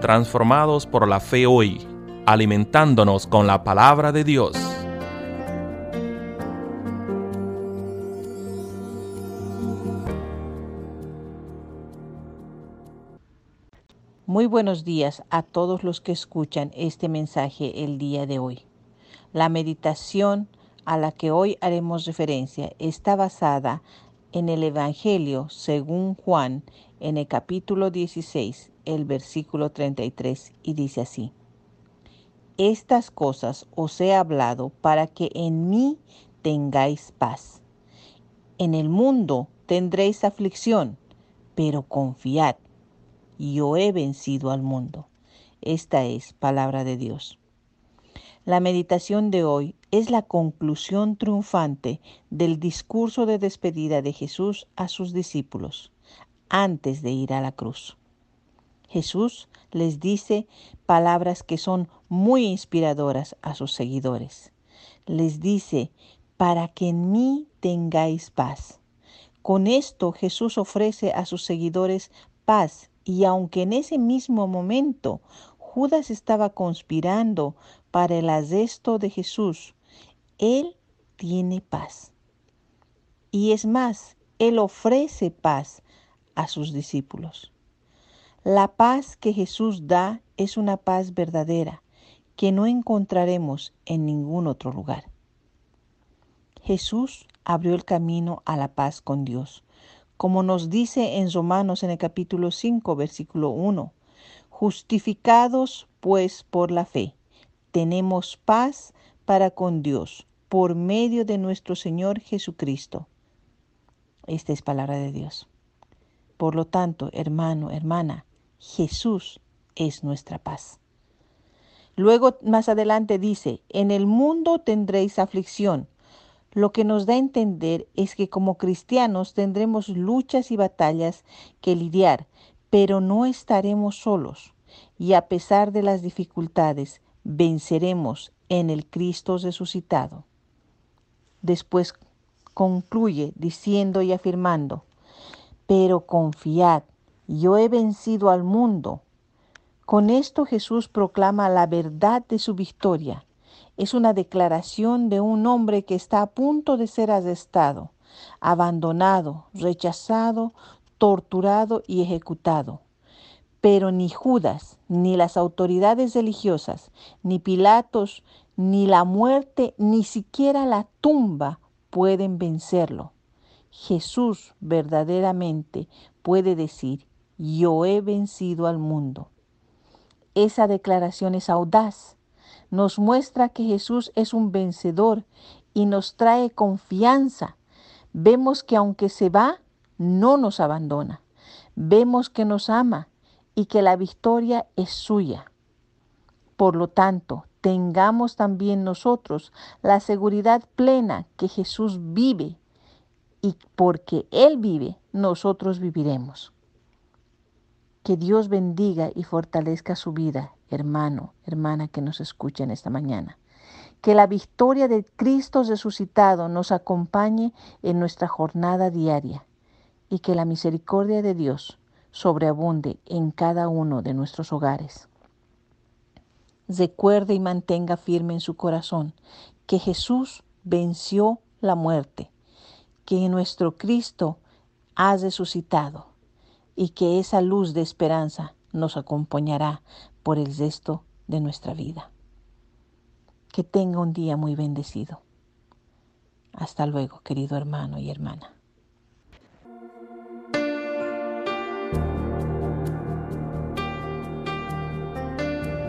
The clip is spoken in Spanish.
transformados por la fe hoy, alimentándonos con la palabra de Dios. Muy buenos días a todos los que escuchan este mensaje el día de hoy. La meditación a la que hoy haremos referencia está basada en el Evangelio según Juan en el capítulo 16, el versículo 33, y dice así. Estas cosas os he hablado para que en mí tengáis paz. En el mundo tendréis aflicción, pero confiad, yo he vencido al mundo. Esta es palabra de Dios. La meditación de hoy es la conclusión triunfante del discurso de despedida de Jesús a sus discípulos antes de ir a la cruz. Jesús les dice palabras que son muy inspiradoras a sus seguidores. Les dice, para que en mí tengáis paz. Con esto Jesús ofrece a sus seguidores paz y aunque en ese mismo momento Judas estaba conspirando para el arresto de Jesús, él tiene paz. Y es más, Él ofrece paz a sus discípulos. La paz que Jesús da es una paz verdadera que no encontraremos en ningún otro lugar. Jesús abrió el camino a la paz con Dios, como nos dice en Romanos en el capítulo 5, versículo 1. Justificados pues por la fe, tenemos paz para con Dios por medio de nuestro Señor Jesucristo. Esta es palabra de Dios. Por lo tanto, hermano, hermana, Jesús es nuestra paz. Luego, más adelante dice, en el mundo tendréis aflicción. Lo que nos da a entender es que como cristianos tendremos luchas y batallas que lidiar, pero no estaremos solos. Y a pesar de las dificultades, venceremos en el Cristo resucitado. Después concluye diciendo y afirmando, pero confiad, yo he vencido al mundo. Con esto Jesús proclama la verdad de su victoria. Es una declaración de un hombre que está a punto de ser arrestado, abandonado, rechazado, torturado y ejecutado. Pero ni Judas, ni las autoridades religiosas, ni Pilatos, ni la muerte, ni siquiera la tumba pueden vencerlo. Jesús verdaderamente puede decir, yo he vencido al mundo. Esa declaración es audaz. Nos muestra que Jesús es un vencedor y nos trae confianza. Vemos que aunque se va, no nos abandona. Vemos que nos ama y que la victoria es suya. Por lo tanto, tengamos también nosotros la seguridad plena que Jesús vive y porque Él vive, nosotros viviremos. Que Dios bendiga y fortalezca su vida, hermano, hermana que nos escucha en esta mañana. Que la victoria de Cristo resucitado nos acompañe en nuestra jornada diaria y que la misericordia de Dios sobreabunde en cada uno de nuestros hogares recuerde y mantenga firme en su corazón que Jesús venció la muerte, que nuestro Cristo ha resucitado y que esa luz de esperanza nos acompañará por el resto de nuestra vida. Que tenga un día muy bendecido. Hasta luego, querido hermano y hermana.